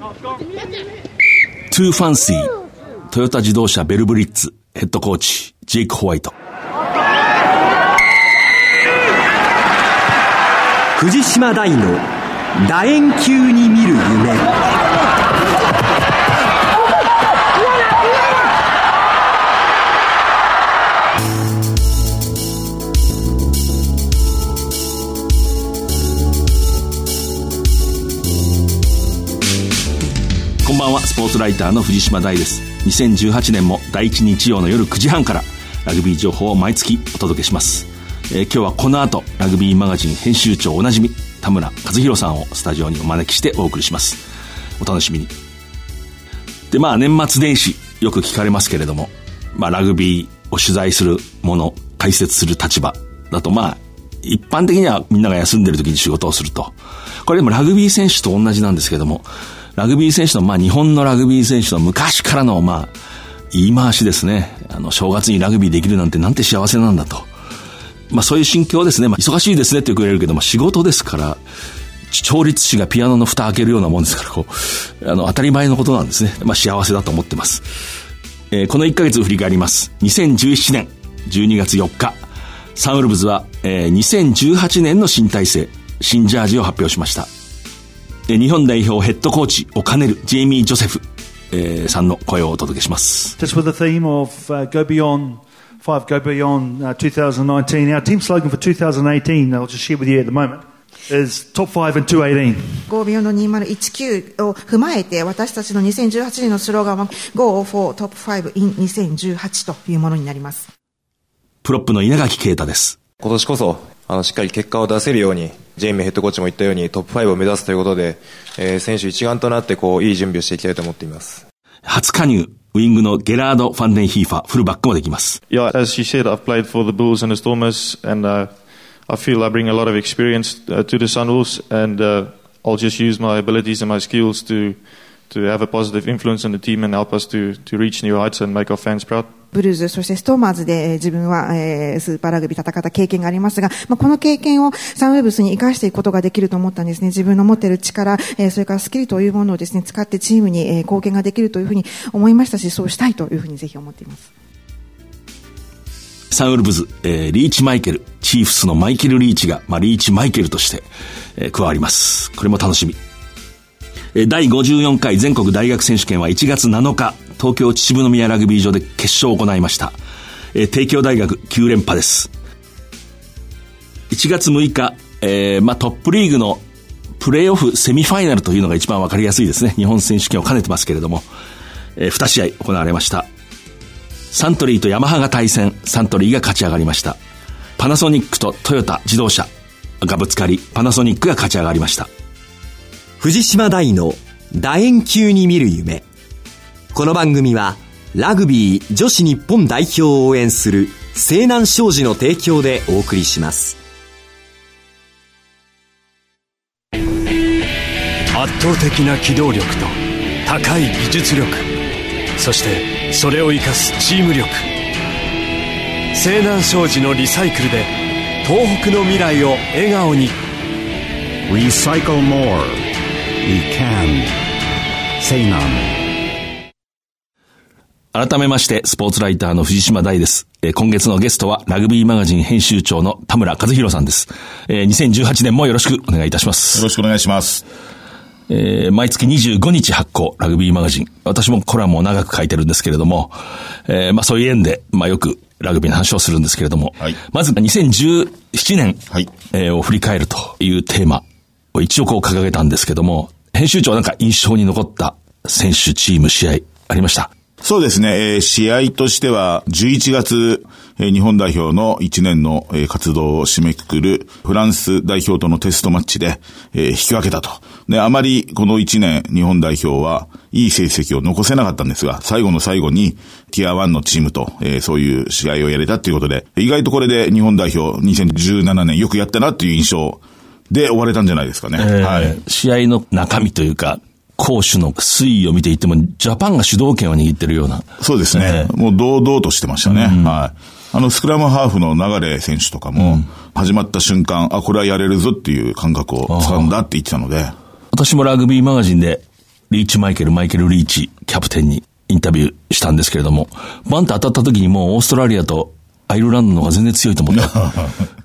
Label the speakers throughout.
Speaker 1: Too fancy、トヨタ自動車ヴェルブリッツ、ヘッドコーチ、ジェイク・ホワイト。
Speaker 2: 藤島大の楕円球に見る夢。
Speaker 1: ポーツライターの藤島大です。2018年も第1日曜の夜9時半からラグビー情報を毎月お届けします、えー、今日はこの後ラグビーマガジン編集長おなじみ田村和弘さんをスタジオにお招きしてお送りします。お楽しみに。でまあ年末年始よく聞かれますけれども、まあ、ラグビーを取材するもの解説する立場だとまあ一般的にはみんなが休んでる時に仕事をすると。これでもラグビー選手と同じなんですけどもラグビー選手の、まあ日本のラグビー選手の昔からの、まあ、言い回しですね。あの、正月にラグビーできるなんてなんて幸せなんだと。まあそういう心境ですね。まあ忙しいですねって言われるけども、仕事ですから、調律師がピアノの蓋開けるようなもんですから、こう、あの、当たり前のことなんですね。まあ幸せだと思ってます。えー、この1ヶ月を振り返ります。2017年12月4日、サンウルブズは、えー、2018年の新体制、新ジャージを発表しました。日本代表ヘッドコーチを兼ねるジェイミー・ジョセフ、えー、さんの声をお届けします。
Speaker 3: Just with the theme of、uh, Go Beyond Five Go Beyond、uh, 2019, our team slogan for 2018, I'll just share with you at the moment. is top 5 and 218.
Speaker 4: Go Beyond 2019を踏まえて私たちの2018年のスローガンは Go for Top 5 in 2018というものになります。
Speaker 1: プロップの稲垣啓太です。
Speaker 5: 今年こそあのしっかり結果を出せるようにジェイミーヘッドコーチも言ったようにトップ5を目指すということで、えー、選手一丸となってこういい準備をしていきたいと思っています
Speaker 1: 初加入ウィングのゲラード・ファンデンヒーファー、フルバックもできます。
Speaker 6: Yeah, as she said, I've played for the Bulls and the Stormers, and uh, I feel I bring a lot of experience uh, to the Sunwolves, and uh, I'll just use my abilities and my skills to to have a positive influence on the team and help us to to reach new heights and make our fans proud.
Speaker 4: ブルーズ、そしてストーマーズで、え、自分は、え、スーパーラグビー戦った経験がありますが、まあ、この経験をサンウェブスに生かしていくことができると思ったんですね。自分の持っている力、え、それからスキルというものをですね、使ってチームに、え、貢献ができるというふうに思いましたし、そうしたいというふうにぜひ思っています。
Speaker 1: サンウルブズ、えー、リーチマイケル、チーフスのマイケル・リーチが、まあ、リーチマイケルとして、えー、加わります。これも楽しみ。えー、第54回全国大学選手権は1月7日、東京秩父宮ラグビー場で決勝を行いました。えー、帝京大学9連覇です。1月6日、えー、まあトップリーグのプレーオフセミファイナルというのが一番わかりやすいですね。日本選手権を兼ねてますけれども、えー、2試合行われました。サントリーとヤマハが対戦、サントリーが勝ち上がりました。パナソニックとトヨタ自動車がぶつかり、パナソニックが勝ち上がりました。
Speaker 2: 藤島大の楕円球に見る夢。この番組はラグビー女子日本代表を応援する西南商事の提供でお送りします。
Speaker 7: 圧倒的な機動力と高い技術力そしてそれを生かすチーム力。西南商事のリサイクルで東北の未来を笑顔に「
Speaker 8: Recycle More」「We Can」西南
Speaker 1: 改めまして、スポーツライターの藤島大です。えー、今月のゲストは、ラグビーマガジン編集長の田村和弘さんです。えー、2018年もよろしくお願いいたします。
Speaker 9: よろしくお願いします。
Speaker 1: えー、毎月25日発行、ラグビーマガジン。私もコラムを長く書いてるんですけれども、えー、まあそういう縁で、まあよくラグビーの話をするんですけれども、はい、まず2017年、はい、えー、を振り返るというテーマを一応こう掲げたんですけども、編集長なんか印象に残った選手、チーム、試合ありました？
Speaker 9: そうですね、えー、試合としては、11月、えー、日本代表の1年の、えー、活動を締めくくるフランス代表とのテストマッチで、えー、引き分けたと。で、あまりこの1年日本代表はいい成績を残せなかったんですが、最後の最後にティア1のチームと、えー、そういう試合をやれたっていうことで、意外とこれで日本代表2017年よくやったなっていう印象で終われたんじゃないですかね。えー、
Speaker 1: はい。試合の中身というか、攻守の推移を見ていても、ジャパンが主導権を握ってるような。
Speaker 9: そうですね。えー、もう堂々としてましたね。うん、はい。あの、スクラムハーフの流選手とかも、始まった瞬間、あ、これはやれるぞっていう感覚を掴んだって言ってたので。
Speaker 1: 私もラグビーマガジンで、リーチマイケル、マイケル・リーチ、キャプテンにインタビューしたんですけれども、バンと当たった時にもうオーストラリアとアイルランドの方が全然強いと思った。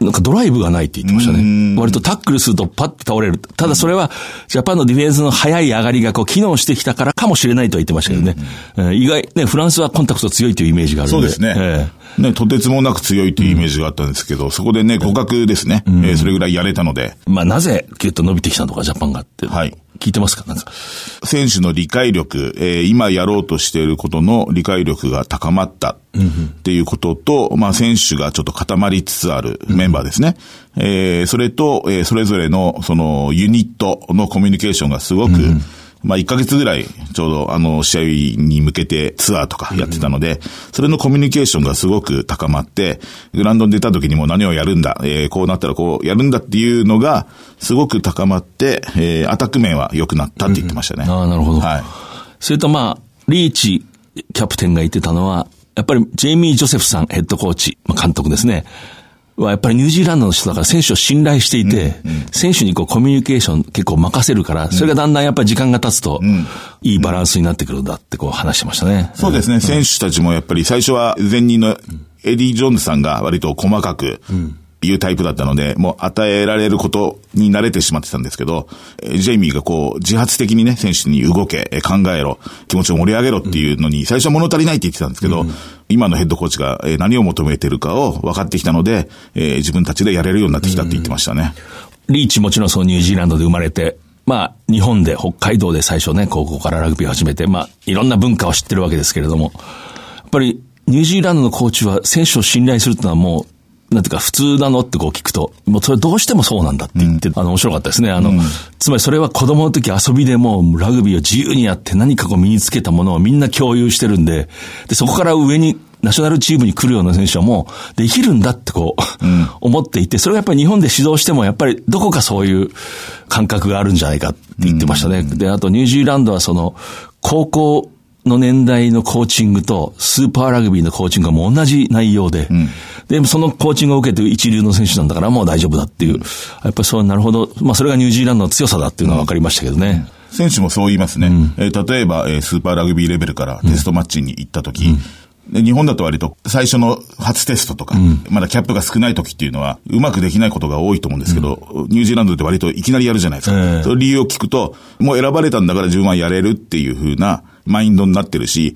Speaker 1: なんかドライブがないって言ってましたね。割とタックルするとパッと倒れる。ただそれは、ジャパンのディフェンスの早い上がりがこう機能してきたからかもしれないとは言ってましたけどね。えー意外、ね、フランスはコンタクト強いというイメージがあるんで。
Speaker 9: そうですね。
Speaker 1: え
Speaker 9: ね、とてつもなく強いというイメージがあったんですけど、そこでね、互角ですね。えーそれぐらいやれたので、
Speaker 1: えまあなぜギュッと伸びてきたのか、ジャパンがって。
Speaker 9: はい。
Speaker 1: 聞いてますか？なんか。
Speaker 9: 選手の理解力、えー今やろうとしていることの理解力が高まったっていうことと、まあ選手がちょっと固まりつつあるメンバーですね。えーそれと、えーそれぞれのそのユニットのコミュニケーションがすごく、まあ1ヶ月ぐらいちょうどあの試合に向けてツアーとかやってたので、それのコミュニケーションがすごく高まって、グラウンドに出た時にも何をやるんだ、えーこうなったらこうやるんだっていうのがすごく高まって、えーアタック面は良くなったって言ってましたね。
Speaker 1: ああ、なるほど。
Speaker 9: はい。
Speaker 1: それとまあ、リーチキャプテンが言ってたのは、やっぱりジェイミー・ジョセフさんヘッドコーチ、まあ、監督ですね。はやっぱりニュージーランドの人だから選手を信頼していて、選手にこうコミュニケーション結構任せるから、それがだんだんやっぱり時間が経つと、いいバランスになってくるんだってこう話してましたね。
Speaker 9: そうですね、選手たちもやっぱり最初は前任のエディ・ジョーンズさんが割と細かく言うタイプだったので、もう与えられることに慣れてしまってたんですけど、えージェイミーがこう自発的にね、選手に動け、えー考えろ、気持ちを盛り上げろっていうのに、最初は物足りないって言ってたんですけど、今のヘッドコーチがえー何を求めてるかを分かってきたので、えー自分たちでやれるようになってきたって言ってましたね。
Speaker 1: リーチもちろんそのニュージーランドで生まれて、まあ、日本で、北海道で最初ね、高校からラグビーを始めて、まあ、いろんな文化を知ってるわけですけれども、やっぱり、ニュージーランドのコーチは選手を信頼するってのはもう、なんていうか、普通なのってこう聞くと、もうそれどうしてもそうなんだって言って、あの、面白かったですね。あの、つまりそれは子供の時遊びでもうラグビーを自由にやって何かこう身につけたものをみんな共有してるんで、で、そこから上に、ナショナルチームに来るような選手はもうできるんだってこう、思っていて、それがやっぱり日本で指導してもやっぱりどこかそういう感覚があるんじゃないかって言ってましたね。で、あとニュージーランドはその、高校の年代のコーチングとスーパーラグビーのコーチングがもう同じ内容で、で、そのコーチングを受けてる一流の選手なんだからもう大丈夫だっていう、やっぱりそうなるほど、まあそれがニュージーランドの強さだっていうのは分かりましたけどね。
Speaker 9: 選手もそう言いますね。えー例えば、えースーパーラグビーレベルからテストマッチに行った時、で日本だと割と最初の初テストとか、まだキャップが少ない時っていうのは、うまくできないことが多いと思うんですけど、ニュージーランドって割といきなりやるじゃないですか。
Speaker 1: ええ。
Speaker 9: その理由を聞くと、もう選ばれたんだから自分はやれるっていう風なマインドになってるし、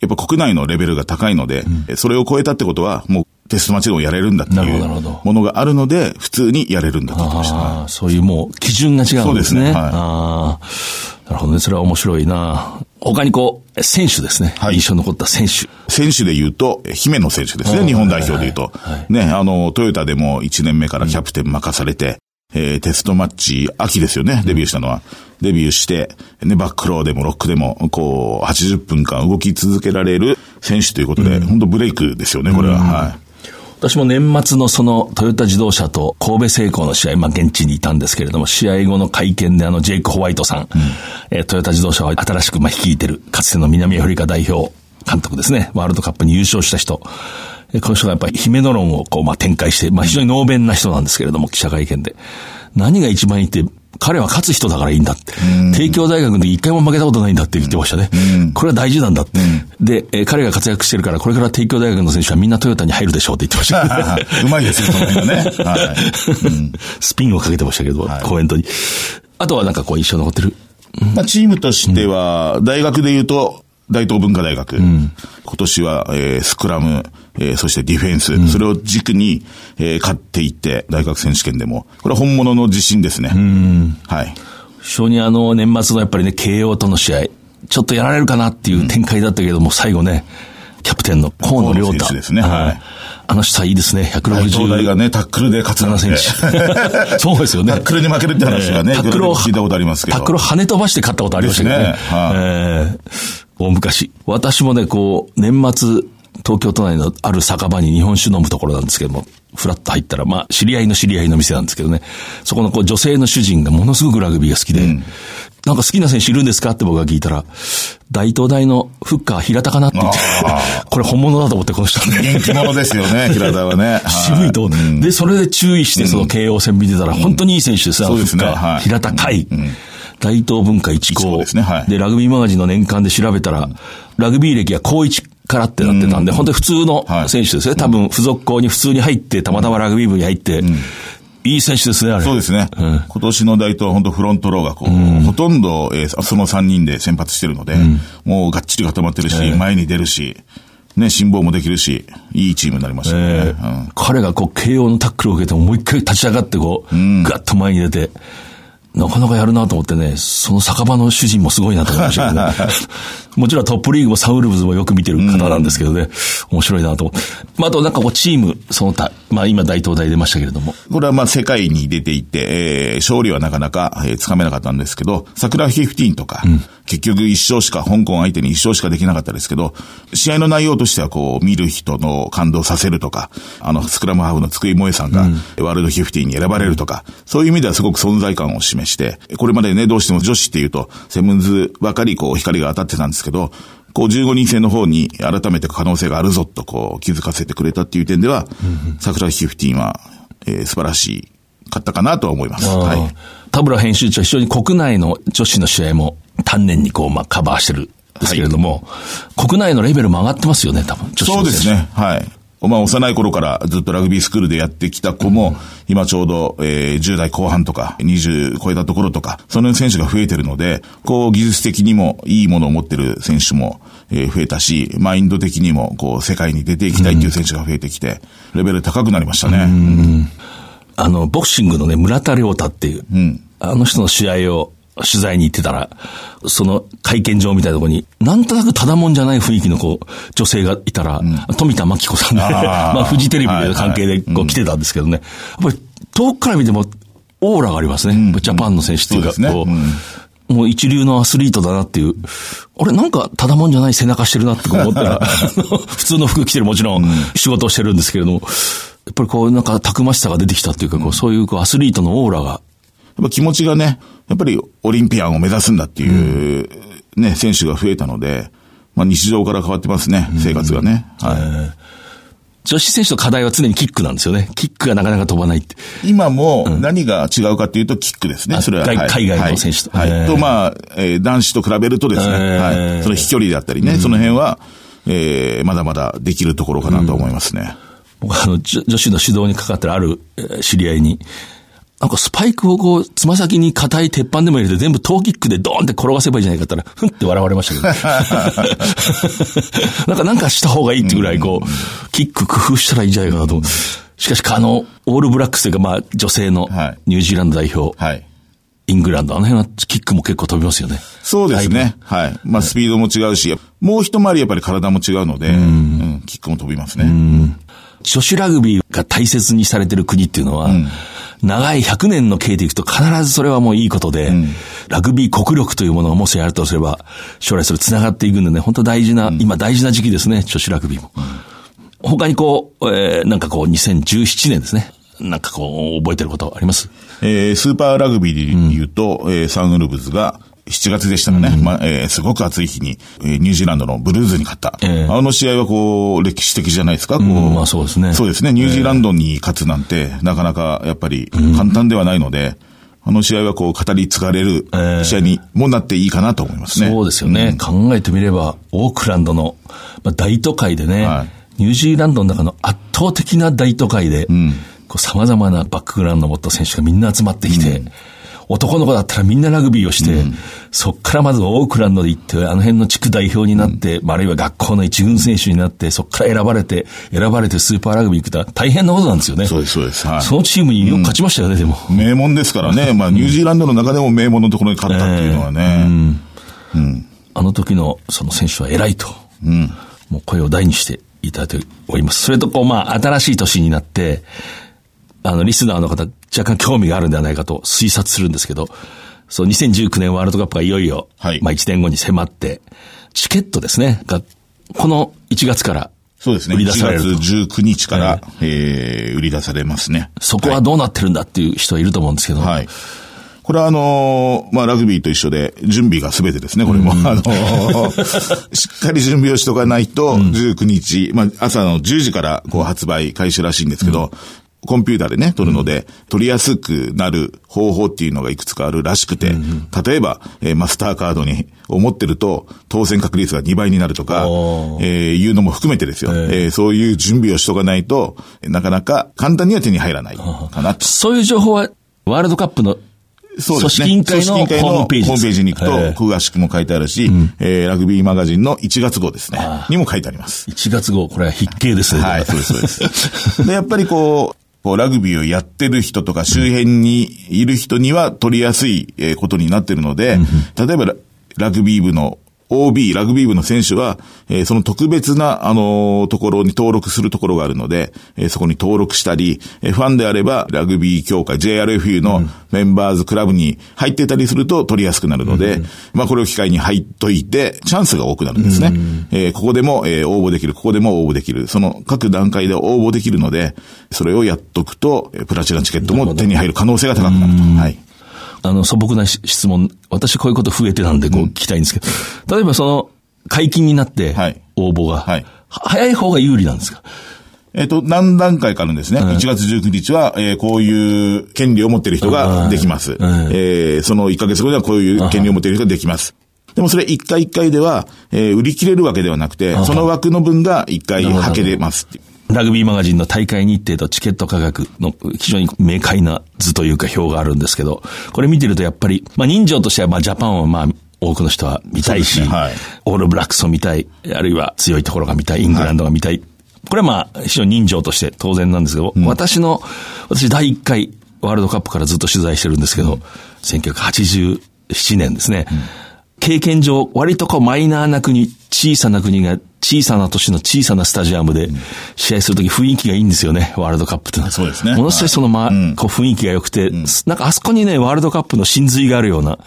Speaker 9: やっぱ国内のレベルが高いので、えそれを超えたってことは、もうテストマッチでもやれるんだっていうものがあるので、普通にやれるんだと言ってました。
Speaker 1: ああ、そういうもう基準が違うんですね。
Speaker 9: そうですねはい
Speaker 1: ああ、なるほどね。それは面白いな。他にこう、選手ですね。
Speaker 9: はい
Speaker 1: 印象に残った選手。
Speaker 9: 選手で言うと、え姫野選手ですね、日本代表で言うと。ね、あの、トヨタでも1年目からキャプテン任されて、えーテストマッチ、秋ですよね、デビューしたのは。デビューして、ね、バックローでもロックでも、こう、80分間動き続けられる選手ということで、本当ブレイクですよね、これは。はい。
Speaker 1: 私も年末のそのトヨタ自動車と神戸製鋼の試合、まあ現地にいたんですけれども、試合後の会見であのジェイク・ホワイトさん、えートヨタ自動車を新しくまあ率いてる、かつての南アフリカ代表監督ですね、ワールドカップに優勝した人、えーこの人がやっぱり姫野論をこうまあ展開して、まあ非常に能弁な人なんですけれども、記者会見で。何が一番いいって、彼は勝つ人だからいいんだって。帝京大学で一回も負けたことないんだって言ってましたね。これは大事なんだって。で、えー彼が活躍してるから、これから帝京大学の選手はみんなトヨタに入るでしょうって言ってました、ね。
Speaker 9: うまいですよ、その辺がね。はい。うん
Speaker 1: スピンをかけてましたけど、コメントに。あとはなんかこう印象残ってる？
Speaker 9: まあ、チームとしては、大学で言うと、大東文化大学。今年は、えースクラム、えーそしてディフェンス。それを軸に、えー勝っていって、大学選手権でも。これは本物の自信ですね。はい。
Speaker 1: 非常にあの、年末のやっぱりね、慶応との試合、ちょっとやられるかなっていう展開だったけども、最後ね、キャプテンの河野亮太。
Speaker 9: ですねはい
Speaker 1: あの人はいいですね、
Speaker 9: 大東大が
Speaker 1: 160。
Speaker 9: ね、タックルで勝つなん
Speaker 1: 7セン
Speaker 9: て
Speaker 1: チ。そうですよね。
Speaker 9: タックルに負けるって話がね、
Speaker 1: タックルを、
Speaker 9: 聞いたことありますけど。
Speaker 1: タックルを跳ね飛ばして勝ったことありましたけどね。
Speaker 9: ねはい
Speaker 1: えー大昔。私もね、こう、年末、東京都内のある酒場に日本酒飲むところなんですけども、フラッと入ったら、まあ、知り合いの知り合いの店なんですけどね、そこのこう女性の主人がものすごくラグビーが好きで、なんか好きな選手いるんですかって僕が聞いたら、大東大のフッカー平田かなって言って
Speaker 9: あ、
Speaker 1: これ本物だと思ってこの人ね。
Speaker 9: 元気者ですよね、平田はね。
Speaker 1: 渋いと。で、それで注意して、その慶応戦見てたら、本当にいい選手です
Speaker 9: うですね。
Speaker 1: フッカー
Speaker 9: はい。
Speaker 1: 平田海。大東文化一
Speaker 9: 一高
Speaker 1: 高
Speaker 9: ですねはい。
Speaker 1: で、ラグビーマガジンの年間で調べたら、ラグビー歴は高一からってなってたんで、本当に普通の
Speaker 9: はい。
Speaker 1: 選手ですね。多分、付属校に普通に入って、たまたまラグビー部に入って、いい選手ですね、あれ。
Speaker 9: そうですね。
Speaker 1: うん。
Speaker 9: 今年の大東は本当フロントローがこう、ほとんど、えーその3人で先発してるので、もうがっちり固まってるし、前に出るし、ね、辛抱もできるし、いいチームになりましたよね。
Speaker 1: 彼がこう、慶応のタックルを受けても、もう一回立ち上がってこう、ガッと前に出て、なかなかやるなと思ってね、その酒場の主人もすごいなと思いましたけどね。もちろんトップリーグもサウルブズもよく見てる方なんですけどね、面白いなと。まあ、あとなんかこう、チーム、その他、まあ今大東大出ましたけれども、
Speaker 9: これはまあ世界に出ていって、えー勝利はなかなか、えーつかめなかったんですけど、桜15とか、結局一勝しか、香港相手に一勝しかできなかったですけど、試合の内容としてはこう、見る人の感動させるとか、あの、スクラムハーフの津久井萌さんが、ワールド15に選ばれるとか、そういう意味ではすごく存在感を示して、これまでね、どうしても女子っていうと、セブンズばかりこう、光が当たってたんですけど、こう15人制の方に改めて可能性があるぞとこう気づかせてくれたっていう点では、桜15は、えー素晴らしかったかなとは思います。はい。
Speaker 1: 田村編集長は非常に国内の女子の試合も丹念にこう、まあカバーしてるんですけれども、国内のレベルも上がってますよね、多分、
Speaker 9: そうです。ね。はい。まあ、幼い頃からずっとラグビースクールでやってきた子も、今ちょうど、えー10代後半とか、20超えたところとか、その選手が増えてるので、こう、技術的にもいいものを持ってる選手も、えー増えたし、マインド的にも、こう、世界に出ていきたいっていう選手が増えてきて、レベル高くなりましたね。
Speaker 1: あの、ボクシングのね、村田亮太っていう、あの人の試合を取材に行ってたら、その会見場みたいなところに、なんとなくただもんじゃない雰囲気のこう、女性がいたら、富田真紀子さんで、まあ、フジテレビの関係でこ
Speaker 9: はい
Speaker 1: う来てたんですけどね、やっぱり遠くから見ても、オーラがありますね。ジャパンの選手っていうか、
Speaker 9: そうですね。
Speaker 1: こうもう一流のアスリートだなっていう。あれ、なんか、ただもんじゃない背中してるなって思ったら、普通の服着てるもちろん仕事をしてるんですけれども、やっぱりこう、なんか、たくましさが出てきたっていうか、こう、そういうこうアスリートのオーラが、
Speaker 9: やっぱ気持ちがね、やっぱりオリンピアンを目指すんだっていう、ね、選手が増えたので、まあ日常から変わってますね、生活がね。はい。
Speaker 1: 女子選手の課題は常にキックなんですよね。キックがなかなか飛ばないって。
Speaker 9: 今も何が違うかっていうとキックですね。
Speaker 1: あ
Speaker 9: それは。はい
Speaker 1: 外海外の選手と
Speaker 9: はい。と、まあ、えー男子と比べるとですね、
Speaker 1: えー
Speaker 9: はい。その飛距離だったりね、その辺は、えーまだまだできるところかなと思いますね。
Speaker 1: 僕はあの、女女子の指導にかかってるあるえー知り合いに、なんかスパイクをこう、つま先に硬い鉄板でも入れて全部トーキックでドーンって転がせばいいじゃないかったら、ふんって笑われましたけど。なんかなんかした方がいいってぐらいこう、キック工夫したらいいんじゃないかなと思う。しかし、あの、オールブラックスというか、まあ、女性の
Speaker 9: はい
Speaker 1: ニュージーランド代表、
Speaker 9: はい。
Speaker 1: イングランド、あの辺はキックも結構飛びますよね。
Speaker 9: そうですね。はい。まあ、スピードも違うし、もう一回りやっぱり体も違うので、うんキックも飛びますね。
Speaker 1: 女子ラグビーが大切にされてる国っていうのは、長い100年の経でいくと必ずそれはもういいことで、ラグビー国力というものがもしやるとすれば、将来それ繋がっていくんでね、本当大事な、今大事な時期ですね、女子ラグビーも。他にこう、えーなんかこう2017年ですね。なんかこう、覚えてることあります？
Speaker 9: えースーパーラグビーで言うと、えーサンウルブズが7月でしたかね。まあ、えーすごく暑い日に、えーニュージーランドのブルーズに勝った。
Speaker 1: ええ
Speaker 9: あの試合はこう、歴史的じゃないですか？こう、
Speaker 1: うんまあそうですね
Speaker 9: そうですね。ニュージーランドに勝つなんて、なかなかやっぱり簡単ではないので、あの試合はこう、語り継がれる
Speaker 1: ええ
Speaker 9: 試合にもなっていいかなと思いますね。
Speaker 1: そうですよね。考えてみれば、オークランドの、まあ、大都会でね、
Speaker 9: はい
Speaker 1: ニュージーランドの中の圧倒的な大都会で、こう様々なバックグラウンドを持った選手がみんな集まってきて、男の子だったらみんなラグビーをして、そっからまずオークランドで行って、あの辺の地区代表になって、まああるいは学校の一軍選手になって、そっから選ばれて、選ばれてスーパーラグビー行くとは大変なことなんですよね。
Speaker 9: そうです、そうです。はい。
Speaker 1: そのチームによく勝ちましたよね、でも。
Speaker 9: 名門ですからね。まあ、ニュージーランドの中でも名門のところに勝ったっていうのはね。
Speaker 1: あの時のその選手は偉いと、もう声を大にしていただいております。それとこう、まあ、新しい年になって、あの、リスナーの方、若干興味があるんではないかと推察するんですけど、そう、2019年ワールドカップがいよいよ、
Speaker 9: はい
Speaker 1: まあ1年後に迫って、チケットですね、が、この1月から、
Speaker 9: そうですね。
Speaker 1: 売り
Speaker 9: 1月
Speaker 1: 出されると。
Speaker 9: 19日から、えー売り出されますね。
Speaker 1: そこはどうなってるんだっていう人はいると思うんですけど、
Speaker 9: はい。これはあのーまあ、ラグビーと一緒で、準備が全てですね、これも。あのー しっかり準備をしとかないと、19日、まあ、朝の10時からこう発売開始らしいんですけど、コンピューターでね、取るので、取りやすくなる方法っていうのがいくつかあるらしくて、例えば、えーマスターカードに、を持ってると、当選確率が2倍になるとか、えーいうのも含めてですよ、えーそういう準備をしとかないと、なかなか簡単には手に入らないかなと。
Speaker 1: そういう情報は、ワールドカップの
Speaker 9: そうですね。
Speaker 1: 組織委員会のホームページ
Speaker 9: に行くと、
Speaker 1: ええ
Speaker 9: 詳しくも書いてあるし、えーラグビーマガジンの1月号ですね。にも書いてあります。
Speaker 1: 1月号、これは筆形ですね。
Speaker 9: はい、そうです、そうです。で、やっぱりこう、こうラグビーをやってる人とか周辺にいる人には取りやすいえーことになってるので、例えばララグビー部の OB、ラグビー部の選手は、えーその特別な、あのーところに登録するところがあるので、えーそこに登録したり、えーファンであれば、ラグビー協会、JRFU のメンバーズクラブに入ってたりすると取りやすくなるので、まあこれを機会に入っといて、チャンスが多くなるんですね。えーここでも、えー応募できる、ここでも応募できる、その各段階で応募できるので、それをやっとくと、えープラチナチケットも手に入る可能性が高くなると。はい。
Speaker 1: あの、素朴なし質問、私こういうこと増えてなんでこう聞きたいんですけど、例えばその、解禁になって
Speaker 9: はい、
Speaker 1: 応募が、
Speaker 9: はい。
Speaker 1: は早い方が有利なんですか？
Speaker 9: えっ、と、何段階かあるんですね。1月19日は、えーこういう権利を持っている人ができます。えーその1ヶ月後にはこういう権利を持っている人ができます。でもそれ一回一回では、えー売り切れるわけではなくて、その枠の分が一回はけれますっていう
Speaker 1: ラグビーマガジンの大会日程とチケット価格の非常に明快な図というか表があるんですけど、これ見てるとやっぱり、まあ人情としてはまあジャパンをまあ多くの人は見たいし、
Speaker 9: ね。はい。
Speaker 1: オールブラックスを見たい、あるいは強いところが見たい、イングランドが見たい。これはまあ非常に人情として当然なんですけど、私の、私第1回ワールドカップからずっと取材してるんですけど、1987年ですね。経験上、割とこうマイナーな国、小さな国が小さな都市の小さなスタジアムで試合するとき雰囲気がいいんですよね、ワールドカップってのは。
Speaker 9: そうですね
Speaker 1: ものすごいそのま、
Speaker 9: うん
Speaker 1: こう雰囲気が良くて、なんかあそこにね、ワールドカップの真髄があるような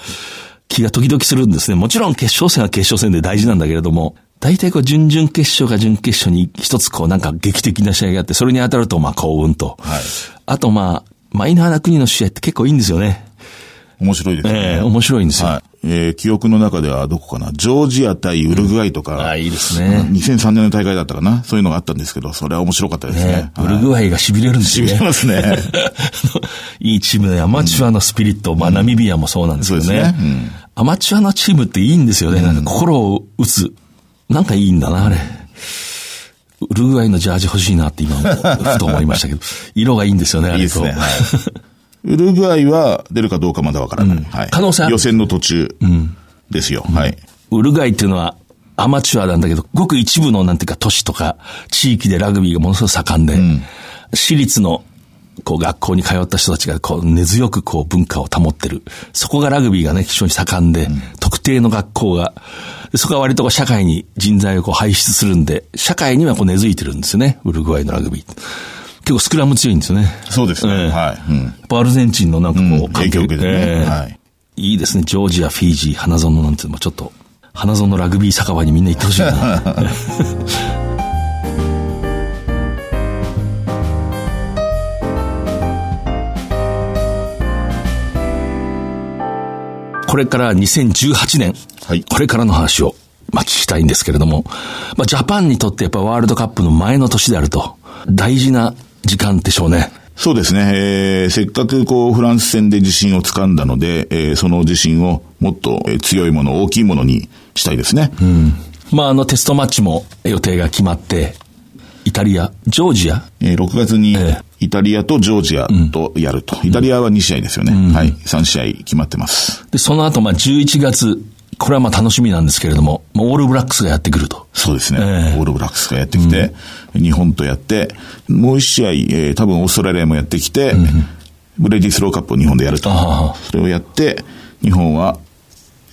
Speaker 1: 気が時々するんですね。もちろん決勝戦は決勝戦で大事なんだけれども、大体こう準々決勝か準決勝に一つこうなんか劇的な試合があって、それに当たるとまあ幸運と。
Speaker 9: はい
Speaker 1: あとまあ、マイナーな国の試合って結構いいんですよね。
Speaker 9: 面白いですね。
Speaker 1: ええ面白いんですよ。
Speaker 9: はい。えー記憶の中ではどこかな？ジョージア対ウルグアイとか、
Speaker 1: ああ、いいですね。
Speaker 9: 2003年の大会だったかな？そういうのがあったんですけど、それは面白かったですね
Speaker 1: ね。ウルグアイが痺れるんですよね。
Speaker 9: 痺れますね
Speaker 1: いいチームでアマチュアのスピリット、まあナミビアもそうなんですけどね。
Speaker 9: そうですねうん
Speaker 1: アマチュアのチームっていいんですよね。なんか心を打つ。なんかいいんだな、あれ。ウルグアイのジャージ欲しいなって今、ふと思いましたけど。色がいいんですよね、あれと。
Speaker 9: いいですね。はい。ウルグアイは出るかどうかまだわからない。はい。
Speaker 1: 可能性ある
Speaker 9: 予選の途中ですよ。はい。
Speaker 1: ウルグアイっていうのはアマチュアなんだけど、ごく一部のなんていうか都市とか地域でラグビーがものすごく盛んで、私立のこう学校に通った人たちがこう根強くこう文化を保ってる。そこがラグビーがね、非常に盛んで、特定の学校が、でそこは割とこう社会に人材をこう輩出するんで、社会にはこう根付いてるんですよね、ウルグアイのラグビー。結構スクラム強いんですよね。
Speaker 9: そうですね。
Speaker 1: ええ
Speaker 9: はい。うん
Speaker 1: やっぱアルゼンチンのなんかこう、
Speaker 9: うん影響を受けてね
Speaker 1: ええ
Speaker 9: はい
Speaker 1: いいですね。ジョージア、フィージー、花園なんていうのもちょっと、花園ラグビー酒場にみんな行ってほしいな。これから2018年、
Speaker 9: はい
Speaker 1: これからの話を、まあ、聞きたいんですけれども、まあ、ジャパンにとってやっぱワールドカップの前の年であると、大事な時間でしょうね。
Speaker 9: そうですね。えーせっかくこうフランス戦で自信をつかんだので、えーその自信をもっとえー強いもの、大きいものにしたいですね。
Speaker 1: まあ、あの、テストマッチも予定が決まって、イタリア、ジョージア、
Speaker 9: えー6月に
Speaker 1: え
Speaker 9: イタリアとジョージアとやると。イタリアは2試合ですよね。はい。3試合決まってます。
Speaker 1: で、その後、まあ、11月、これはまあ楽しみなんですけれども、まあオールブラックスがやってくると。
Speaker 9: そうですね。
Speaker 1: ええ
Speaker 9: オールブラックスがやってきて、日本とやって、もう一試合、えー多分オーストラリアもやってきて、ブレディスローカップを日本でやると。それをやって、日本は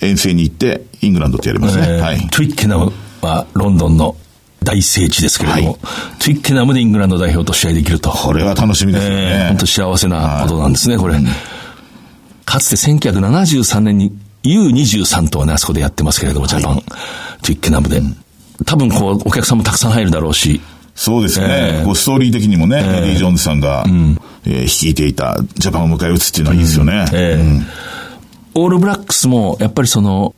Speaker 9: 遠征に行って、イングランドとやりますね。
Speaker 1: えー
Speaker 9: はい。
Speaker 1: トゥイッケナムはロンドンの大聖地ですけれども、
Speaker 9: はい
Speaker 1: トゥイッケナムでイングランド代表と試合できると。
Speaker 9: これは楽しみですよ
Speaker 1: え
Speaker 9: ね
Speaker 1: ー。本当幸せなことなんですね、これ。かつて1973年に U23 とはね、あそこでやってますけれども、ジャパン、トゥイッケナムで。多分こう、お客さんもたくさん入るだろうし、
Speaker 9: そうですね。
Speaker 1: ええ。
Speaker 9: こうストーリー的にもね、エディ・ジョーンズさんが、えー率いていたジャパンを迎え撃つっていうのはいいですよね。
Speaker 1: ええ。
Speaker 9: うん。
Speaker 1: オールブラックスも、やっぱりその、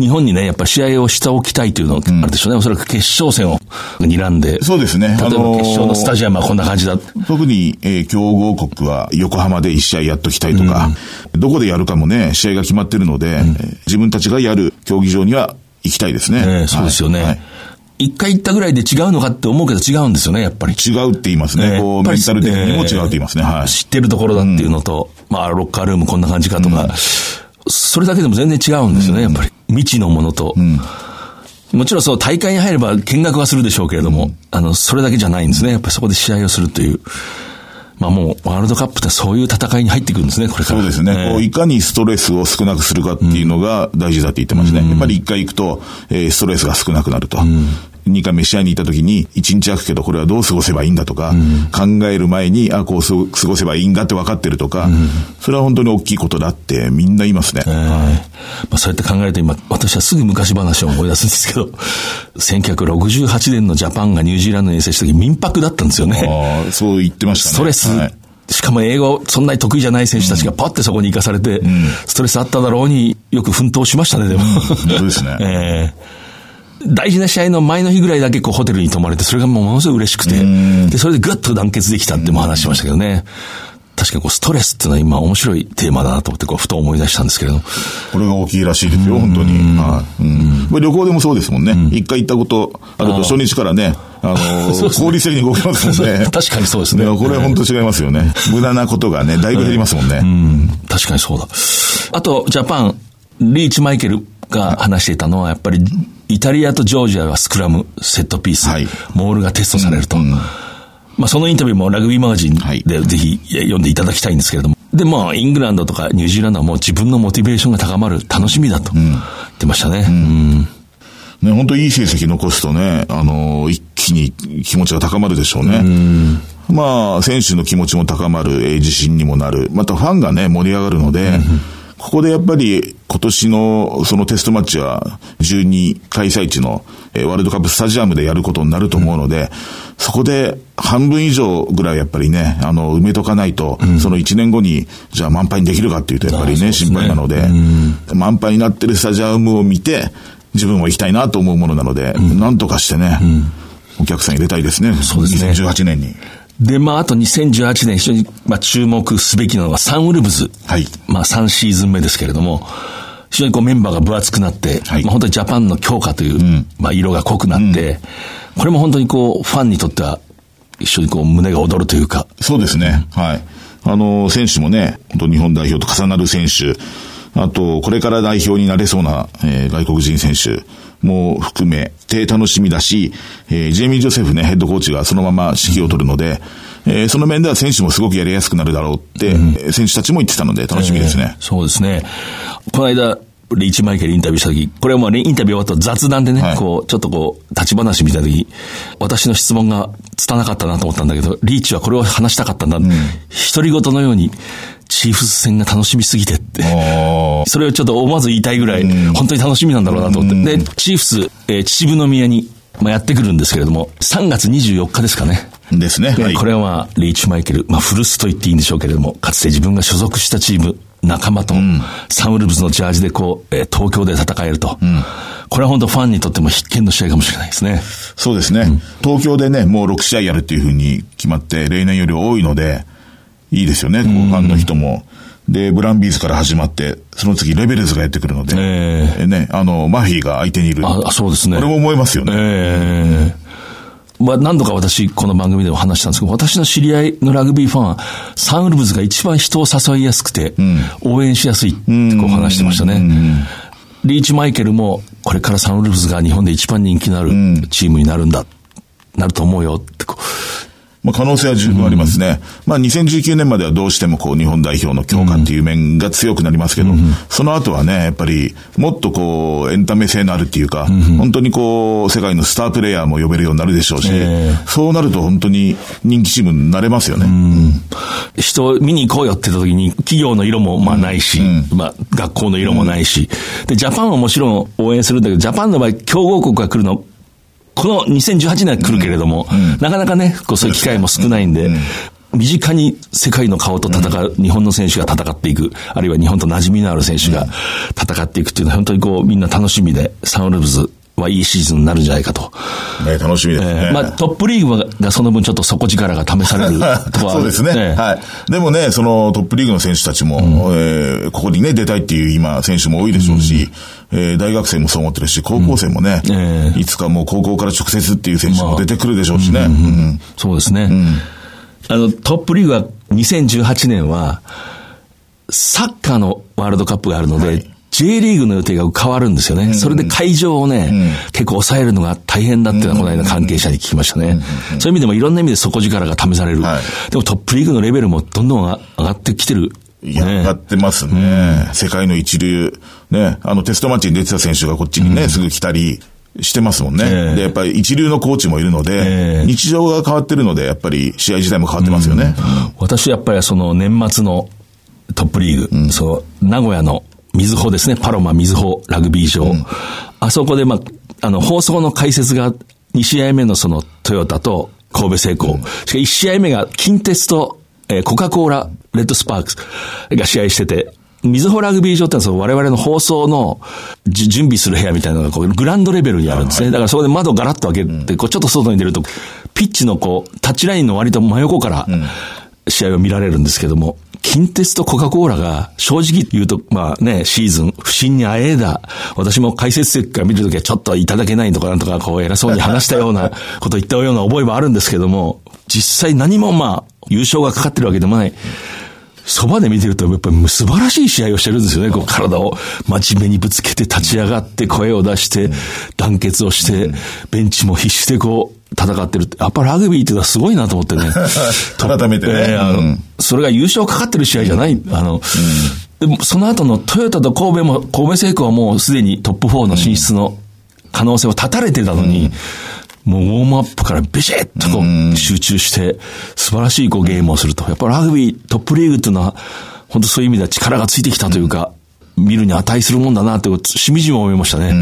Speaker 1: 日本にね、やっぱり試合をしておきたいというのがあるでしょうね。おそらく決勝戦を睨んで。
Speaker 9: そうですね。
Speaker 1: 例えば決勝のスタジアムはこんな感じだ。
Speaker 9: 特に、えー強豪国は横浜で一試合やっときたいとか、どこでやるかもね、試合が決まってるので、えー自分たちがやる競技場には行きたいですね。
Speaker 1: ええそうですよね。
Speaker 9: はいはい
Speaker 1: 一回行ったぐらいで違うのかって思うけど違うんですよね、やっぱり。
Speaker 9: 違うって言いますね。こう、メンタル的にも違うって言いますね。はい。
Speaker 1: 知ってるところだっていうのと、まあ、ロッカールームこんな感じかとか、それだけでも全然違うんですよね、やっぱり。未知のものと。もちろんそう、大会に入れば見学はするでしょうけれども、あの、それだけじゃないんですね。やっぱりそこで試合をするという。まあもう、ワールドカップってそういう戦いに入ってくるんですね、これから。
Speaker 9: そうですね、
Speaker 1: ええ
Speaker 9: こういかにストレスを少なくするかっていうのが大事だって言ってますね。やっぱり一回行くと、えーストレスが少なくなると。二回目試合に行った時に、一日空くけどこれはどう過ごせばいいんだとか、考える前に、あ、こう過ごせばいいんだって分かってるとか、それは本当に大きいことだってみんな言いますね。
Speaker 1: ええまあ、そうやって考えると今、私はすぐ昔話を思い出すんですけど、1968年のジャパンがニュージーランドに遠征した時民泊だったんですよね。
Speaker 9: ああそう言ってましたね。
Speaker 1: ストレス、
Speaker 9: はい。
Speaker 1: しかも英語そんなに得意じゃない選手たちがパッてそこに行かされて、ストレスあっただろうによく奮闘しましたね、でも。
Speaker 9: そうですね。
Speaker 1: ええ大事な試合の前の日ぐらいだけこうホテルに泊まれて、それがもうものすごい嬉しくて、で、それでぐっと団結できたっても話しましたけどね。確かにこうストレスっていうのは今面白いテーマだなと思ってこうふと思い出したんですけれども。
Speaker 9: これが大きいらしいですよ、本当に。はいうんまあ旅行でもそうですもんね。一回行ったことあると初日からね、あの、効率的に動けますもんね。
Speaker 1: 確かにそうですね
Speaker 9: これは本当違いますよね。無駄なことがね、だいぶ減りますもんね。
Speaker 1: うん、確かにそうだ。あと、ジャパン、リーチマイケルが話していたのは、やっぱり、イタリアとジョージアはスクラム、セットピース、
Speaker 9: はい
Speaker 1: モールがテストされると。
Speaker 9: うん
Speaker 1: まあ、そのインタビューもラグビーマガジン
Speaker 9: はい
Speaker 1: でぜひ読んでいただきたいんですけれども。で、まあ、イングランドとかニュージーランドはもう自分のモチベーションが高まる楽しみだと言ってましたね。うん
Speaker 9: ね、本当いい成績残すとね、あの一気に気持ちが高まるでしょうね。まあ、選手の気持ちも高まる、えー自信にもなる。またファンがね、盛り上がるので、ここでやっぱり今年のそのテストマッチは12開催地のえーワールドカップスタジアムでやることになると思うので、そこで半分以上ぐらいやっぱりね、あの、埋めとかないと、その1年後に、じゃあ満杯にできるかっていうとやっぱりね、心配なので、満杯になってるスタジアムを見て、自分も行きたいなと思うものなので、なんとかしてね、お客さん入れたいですね。
Speaker 1: そうですね。
Speaker 9: 2018年に。
Speaker 1: で、まあ、あと2018年非常に、まあ、注目すべきなのはサンウルブズ。
Speaker 9: はい
Speaker 1: まあ、3シーズン目ですけれども、非常にこうメンバーが分厚くなって、
Speaker 9: はい
Speaker 1: まあ、本当にジャパンの強化という、
Speaker 9: ん
Speaker 1: まあ、色が濃くなって、これも本当にこう、ファンにとっては、一緒にこう、胸が躍るというか、
Speaker 9: そうですね。はい。あの、選手もね、本当日本代表と重なる選手、あと、これから代表になれそうな、えー外国人選手も含めて楽しみだし、えージェイミー・ジョセフね、ヘッドコーチがそのまま指揮を取るので、えーその面では選手もすごくやりやすくなるだろうって、えー選手たちも言ってたので楽しみですね。
Speaker 1: そうですね。この間、リーチマイケルインタビューした時、これはもうねインタビュー終わった雑談でね、
Speaker 9: はい
Speaker 1: こう、ちょっとこう、立ち話みたいな時、私の質問が拙かったなと思ったんだけど、リーチはこれを話したかったんだ。独り言のように、チーフス戦が楽しみすぎてって。それをちょっと思わず言いたいぐらい、本当に楽しみなんだろうなと思って。で、チーフス、えー秩父宮に、まあ、やってくるんですけれども、3月24日ですかね。
Speaker 9: ですね。はい。
Speaker 1: でこれはまあ、リーチマイケル、まあ、古巣と言っていいんでしょうけれども、かつて自分が所属したチーム、仲間と、サンウルブズのジャージでこう、えー東京で戦えると。これは本当ファンにとっても必見の試合かもしれないですね。
Speaker 9: そうですね。東京でね、もう6試合やるっていうふうに決まって、例年より多いので、いいですよね、こうファンの人も。で、ブランビーズから始まって、その次レベルズがやってくるので、
Speaker 1: え
Speaker 9: えね、あの、マフィーが相手にいる。
Speaker 1: あ、そうですね。
Speaker 9: これも思いますよね。
Speaker 1: ええまあ、何度か私、この番組でも話したんですけど、私の知り合いのラグビーファンは、サンウルブズが一番人を誘いやすくて、応援しやすいってこう話してましたね。リーチマイケルも、これからサンウルブズが日本で一番人気のあるチームになるんだ、なると思うよってこう、
Speaker 9: まあ、可能性は十分ありますね。まあ、2019年まではどうしてもこう、日本代表の強化っていう面が強くなりますけど、その後はね、やっぱり、もっとこう、エンタメ性のあるっていうか、本当にこう、世界のスタープレイヤーも呼べるようになるでしょうし、
Speaker 1: え
Speaker 9: そうなると本当に人気チームになれますよね。
Speaker 1: 人を見に行こうよって言った時に、企業の色もまあないし、まあ学校の色もないし、で、ジャパンはもちろん応援するんだけど、ジャパンの場合、強豪国が来るの、この2018年は来るけれども、なかなかね、こうそういう機会も少ないんで、身近に世界の顔と戦う、日本の選手が戦っていく、あるいは日本と馴染みのある選手が戦っていくっていうのは本当にこうみんな楽しみで、サンウルブズはいいシーズンになるんじゃないかと。
Speaker 9: ね、楽しみですね。
Speaker 1: えーまあトップリーグがその分ちょっと底力が試される とは
Speaker 9: そうですね、
Speaker 1: ええ。
Speaker 9: はい。でもね、そのトップリーグの選手たちも、えーここにね、出たいっていう今、選手も多いでしょうし、えー大学生もそう思ってるし、高校生もね、
Speaker 1: え
Speaker 9: いつかもう高校から直接っていう選手も出てくるでしょうしね。うん。
Speaker 1: そうですね。あの、トップリーグは2018年は、サッカーのワールドカップがあるので、J リーグの予定が変わるんですよね。それで会場をね、結構抑えるのが大変だっていうのはこの間関係者に聞きましたね。そういう意味でもいろんな意味で底力が試される。
Speaker 9: はい
Speaker 1: でもトップリーグのレベルもどんどん上がってきてる。
Speaker 9: いや、上がってますね。世界の一流、ね、あのテストマッチに出てた選手がこっちにね、すぐ来たりしてますもんね。
Speaker 1: ええ
Speaker 9: で、やっぱり一流のコーチもいるので、
Speaker 1: ええ
Speaker 9: 日常が変わってるので、やっぱり試合自体も変わってますよね。
Speaker 1: 私やっぱりその年末のトップリーグ、そう、名古屋の水穂ですね、パロマ水穂ラグビー場。あそこでまあ、あの、放送の解説が2試合目のそのトヨタと神戸製鋼。しかも1試合目が近鉄と、えーコカ・コーラレッドスパークスが試合してて、水穂ラグビー場ってのはその我々の放送のじ準備する部屋みたいなのがこうグランドレベルにあるんですね。だからそこで窓をガラッと開けて、こうちょっと外に出ると、ピッチのこう、タッチラインの割と真横から、試合を見られるんですけども、近鉄とコカ・コーラが正直言うと、まあね、シーズン不振にあえいだ、私も解説席から見るときはちょっといただけないとかなんとかこう偉そうに話したようなこと言ったような覚えもあるんですけども、実際何もまあ優勝がかかってるわけでもない。そばで見てると、やっぱり素晴らしい試合をしてるんですよね。こう体を真面目にぶつけて立ち上がって声を出して、団結をして、ベンチも必死でこう戦ってるって。やっぱラグビーっていうのはすごいなと思ってね。
Speaker 9: 改めてね
Speaker 1: えー
Speaker 9: うん
Speaker 1: それが優勝かかってる試合じゃない。あの、でもその後のトヨタと神戸も、神戸製鋼はもうすでにトップ4の進出の可能性を断たれてたのに、もうウォームアップからビシッとこう集中して、素晴らしいこうゲームをすると。やっぱラグビートップリーグっていうのは、本当そういう意味では力がついてきたというか、見るに値するもんだなって、しみじみ思いましたね。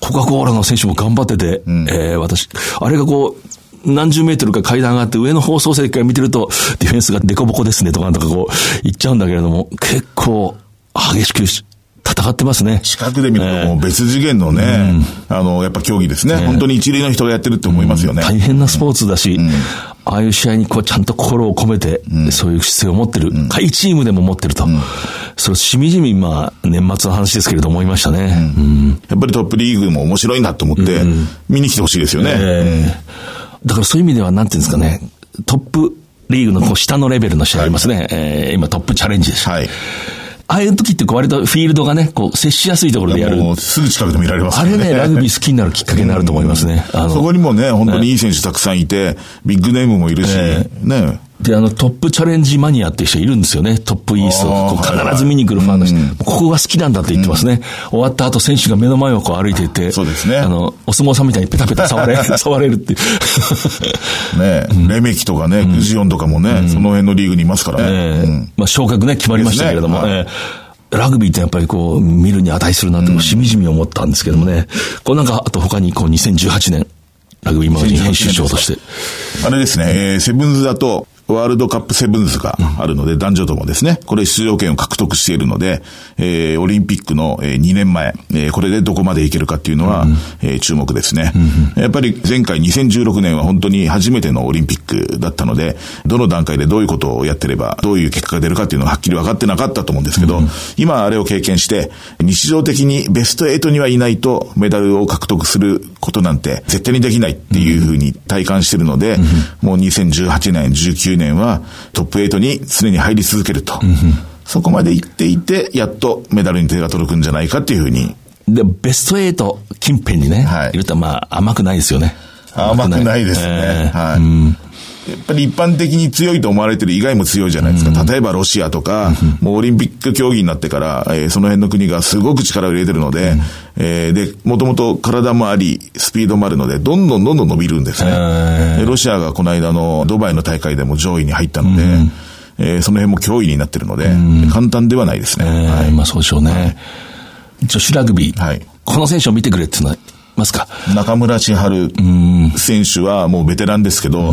Speaker 1: コカ・コーラの選手も頑張ってて、えー私、あれがこう、何十メートルか階段があって、上の放送席から見てると、ディフェンスがデコボコですねとかなんとかこう、言っちゃうんだけれども、結構、激しくし戦ってますね。
Speaker 9: 近くで見るともう別次元のね、あの、やっぱ競技ですね。本当に一流の人がやってるって思いますよね。
Speaker 1: 大変なスポーツだし、ああいう試合にこうちゃんと心を込めて、そういう姿勢を持ってる、下位チームでも持ってると。それしみじみ、まあ、年末の話ですけれど思いましたね。うん
Speaker 9: やっぱりトップリーグも面白いなと思って、見に来てほしいですよね。
Speaker 1: ええだからそういう意味では、なんていうんですかね、トップリーグのこう下のレベルの試合ありますね。えー今トップチャレンジです。
Speaker 9: はい。
Speaker 1: ああいう時ってこう割とフィールドがね、こう接しやすいところでやる。
Speaker 9: もうすぐ近くで見られますから
Speaker 1: あれね、ラグビー好きになるきっかけになると思いますね。あの
Speaker 9: そこにもね、本当にいい選手たくさんいて、ビッグネームもいるし、
Speaker 1: え
Speaker 9: ね。
Speaker 1: で、あの、トップチャレンジマニアっていう人いるんですよね。トップイースト。必ず見に来るファンの人。ここが好きなんだって言ってますね。終わった後、選手が目の前をこう歩いていって、
Speaker 9: そうですね
Speaker 1: あの、お相撲さんみたいにペタペタ触れ、触れるっていう。
Speaker 9: ね、レメキとかね、グジオンとかもね、その辺のリーグにいますからね。
Speaker 1: ええ
Speaker 9: うん
Speaker 1: まあ昇格ね、決まりましたけれども、ラグビーってやっぱりこう、見るに値するなって、しみじみ思ったんですけどもね。こうなんか、あと他にこう2018年、ラグビーマガジン編集長として。
Speaker 9: あれですね、えーセブンズだと、ワールドカップセブンズがあるので、男女ともですね、これ出場権を獲得しているので、えーオリンピックの、えー2年前、えーこれでどこまでいけるかっていうのは、えー注目ですね。やっぱり前回2016年は本当に初めてのオリンピックだったので、どの段階でどういうことをやってれば、どういう結果が出るかっていうのははっきり分かってなかったと思うんですけど、今あれを経験して、日常的にベスト8にはいないとメダルを獲得することなんて絶対にできないっていうふうに体感してるので、もう2018年、19年はトップ8に常に入り続けると。そこまで行っていて、やっとメダルに手が届くんじゃないかっていうふうに。
Speaker 1: で、ベスト8近辺にね、
Speaker 9: はい
Speaker 1: いるとまあ甘くないですよね。
Speaker 9: 甘くないですね。
Speaker 1: ええ
Speaker 9: はい。やっぱり一般的に強いと思われてる以外も強いじゃないですか。例えばロシアとか、もうオリンピック競技になってから、えーその辺の国がすごく力を入れてるので、えーで、もともと体もあり、スピードもあるので、どんどんどんどん伸びるんですね。でロシアがこの間のドバイの大会でも上位に入ったので、えーその辺も脅威になってるので、簡単ではないですね。
Speaker 1: ええ
Speaker 9: はい。
Speaker 1: まあそうでしょうね。女子ラグビー、
Speaker 9: はい。
Speaker 1: この選手を見てくれっていうのはいますか？
Speaker 9: 中村千春選手はもうベテランですけど、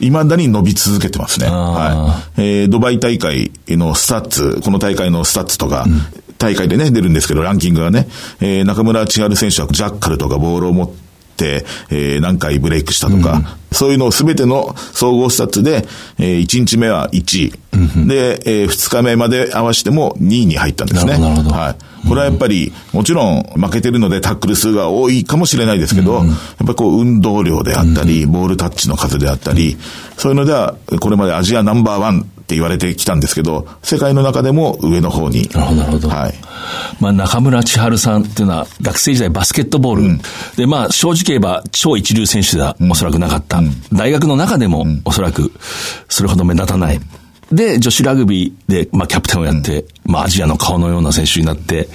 Speaker 9: 未だに伸び続けてますね。はい。えー、ドバイ大会のスタッツ、この大会のスタッツとか、うん、大会でね、出るんですけど、ランキングがね、えー、中村知春選手はジャッカルとかボールを持って、えー、何回ブレイクしたとか、うん、そういうのをすべての総合スタッツで、えー、1日目は1位、うん、で、えー、2日目まで合わせても2位に入ったんですね。
Speaker 1: なるほど。
Speaker 9: はい。これはやっぱり、もちろん負けてるのでタックル数が多いかもしれないですけど、やっぱりこう運動量であったり、ボールタッチの数であったり、そういうのでは、これまでアジアナンバーワンって言われてきたんですけど、世界の中でも上の方に。
Speaker 1: なるほど、なるほど。はい。まあ中村千春さんっていうのは学生時代バスケットボール。うん、で、まあ正直言えば超一流選手ではおそらくなかった。うん、大学の中でもおそらくそれほど目立たない。で、女子ラグビーで、まあ、キャプテンをやって、まあ、アジアの顔のような選手になって、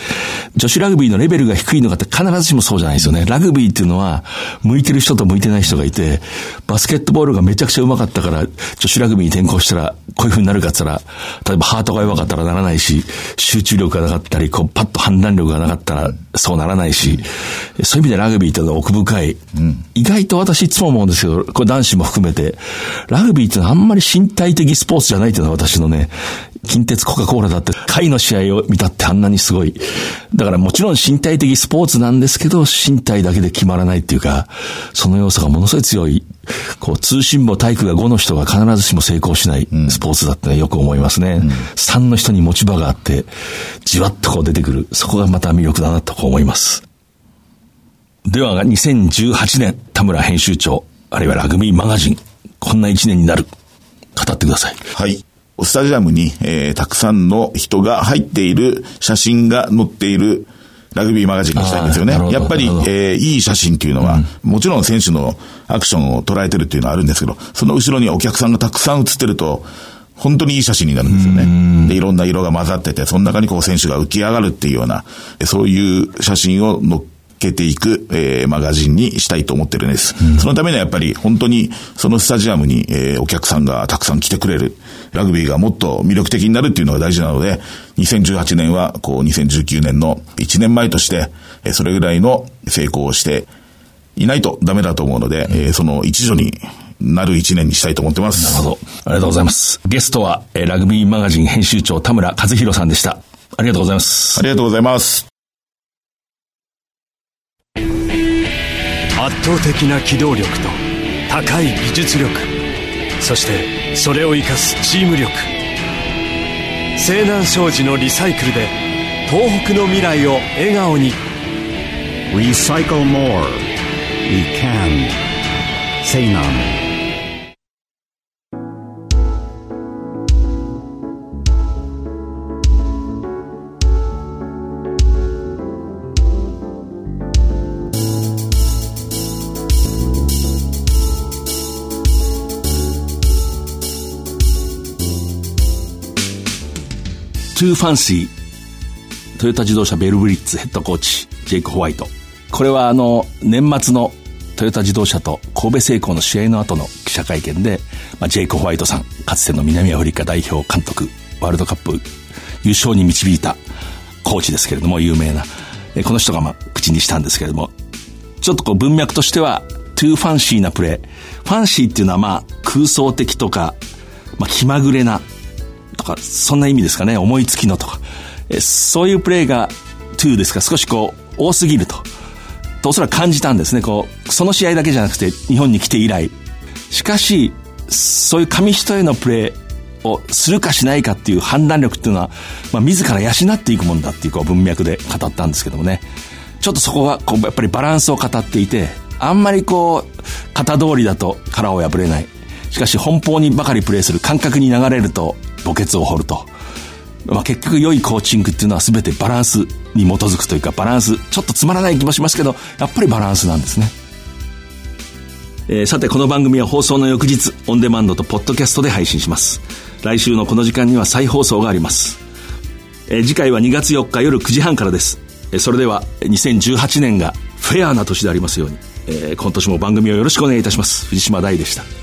Speaker 1: 女子ラグビーのレベルが低いのかって必ずしもそうじゃないですよね。ラグビーっていうのは、向いてる人と向いてない人がいて、バスケットボールがめちゃくちゃ上手かったから、女子ラグビーに転向したら、こういう風になるかって言ったら、例えばハートが弱かったらならないし、集中力がなかったり、こう、パッと判断力がなかったら、そうならないし、そういう意味でラグビーっていうのは奥深い。うん、意外と私いつも思うんですけど、これ男子も含めて、ラグビーっていうのはあんまり身体的スポーツじゃないっていうのは私のね、近鉄コカ・コーラだって回の試合を見たってあんなにすごい。だからもちろん身体的スポーツなんですけど、身体だけで決まらないっていうか、その要素がものすごい強い。こう、通信簿体育が5の人が必ずしも成功しないスポーツだってよく思いますね。うん、3の人に持ち場があって、じわっとこう出てくる。そこがまた魅力だなと思います。では、2018年、田村編集長、あるいはラグビーマガジン、こんな一年になる。語ってください。
Speaker 9: はい。スタジアムに、えー、たくさんの人が入っている写真が載っているラグビーマガジンにしたいんですよね。やっぱり、えー、いい写真っていうのは、うん、もちろん選手のアクションを捉えてるっていうのはあるんですけど、その後ろにお客さんがたくさん写ってると、本当にいい写真になるんですよね。で、いろんな色が混ざってて、その中にこう選手が浮き上がるっていうような、そういう写真を載っけていく、えー、マガジンにしたいと思ってるんです。うん、そのためにはやっぱり本当にそのスタジアムに、えー、お客さんがたくさん来てくれる。ラグビーがもっと魅力的になるっていうのが大事なので、2018年はこう2019年の1年前として、えー、それぐらいの成功をしていないとダメだと思うので、えー、その一助になる一年にしたいと思ってます。
Speaker 1: なるほど。ありがとうございます。ゲストは、えー、ラグビーマガジン編集長田村和弘さんでした。ありがとうございます。
Speaker 9: ありがとうございます。
Speaker 7: 圧倒的な機動力と高い技術力。そしてそれを生かすチーム力。西南商事のリサイクルで東北の未来を笑顔に「
Speaker 8: Recycle More」「We Can」「西南」
Speaker 1: Too fancy、トヨタ自動車ヴェルブリッツヘッドコーチ、ジェイク・ホワイト。これはあの、年末のトヨタ自動車と神戸製鋼の試合の後の記者会見で、まあ、ジェイク・ホワイトさん、かつての南アフリカ代表監督、ワールドカップ優勝に導いたコーチですけれども、有名な。この人がまあ口にしたんですけれども、ちょっとこう文脈としては、 too fancy なプレー。ファンシーっていうのはまあ空想的とか、まあ気まぐれなとか、そんな意味ですかね。思いつきのとか。えそういうプレーが2ですか、少しこう、多すぎると。と、おそらく感じたんですね。こう、その試合だけじゃなくて、日本に来て以来。しかし、そういう紙一重のプレーをするかしないかっていう判断力っていうのは、まあ、自ら養っていくもんだっていうこう文脈で語ったんですけどもね。ちょっとそこは、こう、やっぱりバランスを語っていて、あんまりこう、型通りだと殻を破れない。しかし、奔放にばかりプレーする感覚に流れると、墓穴を掘ると。まあ、結局良いコーチングっていうのは全てバランスに基づくというかバランス、ちょっとつまらない気もしますけど、やっぱりバランスなんですね。えー、さてこの番組は放送の翌日、オンデマンドとポッドキャストで配信します。来週のこの時間には再放送があります。えー、次回は2月4日夜9時半からです。えー、それでは2018年がフェアな年でありますように、えー、今年も番組をよろしくお願いいたします。藤島大でした。